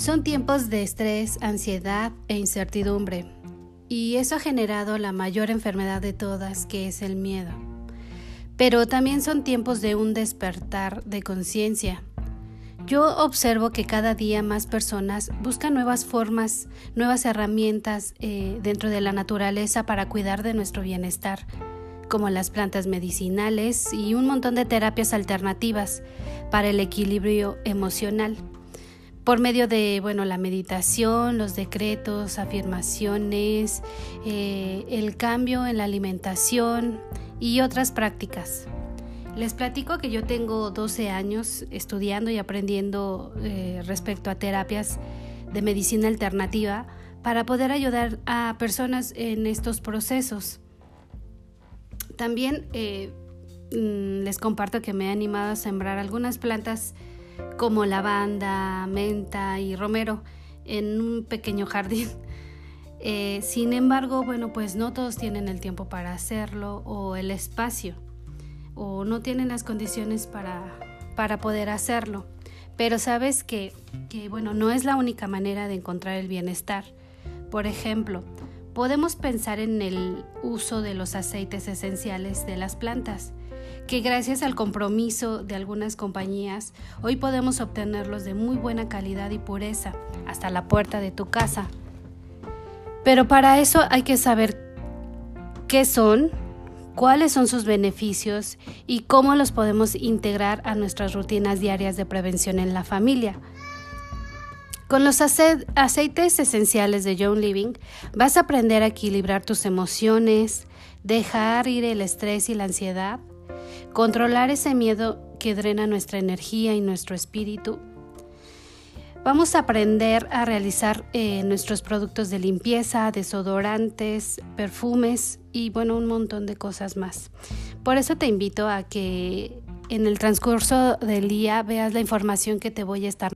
Son tiempos de estrés, ansiedad e incertidumbre, y eso ha generado la mayor enfermedad de todas, que es el miedo. Pero también son tiempos de un despertar de conciencia. Yo observo que cada día más personas buscan nuevas formas, nuevas herramientas eh, dentro de la naturaleza para cuidar de nuestro bienestar, como las plantas medicinales y un montón de terapias alternativas para el equilibrio emocional por medio de bueno, la meditación, los decretos, afirmaciones, eh, el cambio en la alimentación y otras prácticas. Les platico que yo tengo 12 años estudiando y aprendiendo eh, respecto a terapias de medicina alternativa para poder ayudar a personas en estos procesos. También eh, mm, les comparto que me he animado a sembrar algunas plantas como lavanda, menta y romero en un pequeño jardín. Eh, sin embargo, bueno, pues no todos tienen el tiempo para hacerlo o el espacio o no tienen las condiciones para, para poder hacerlo. Pero sabes que, que, bueno, no es la única manera de encontrar el bienestar. Por ejemplo, podemos pensar en el uso de los aceites esenciales de las plantas que gracias al compromiso de algunas compañías, hoy podemos obtenerlos de muy buena calidad y pureza hasta la puerta de tu casa. Pero para eso hay que saber qué son, cuáles son sus beneficios y cómo los podemos integrar a nuestras rutinas diarias de prevención en la familia. Con los aceites esenciales de John Living vas a aprender a equilibrar tus emociones, dejar ir el estrés y la ansiedad, controlar ese miedo que drena nuestra energía y nuestro espíritu. Vamos a aprender a realizar eh, nuestros productos de limpieza, desodorantes, perfumes y bueno, un montón de cosas más. Por eso te invito a que en el transcurso del día veas la información que te voy a estar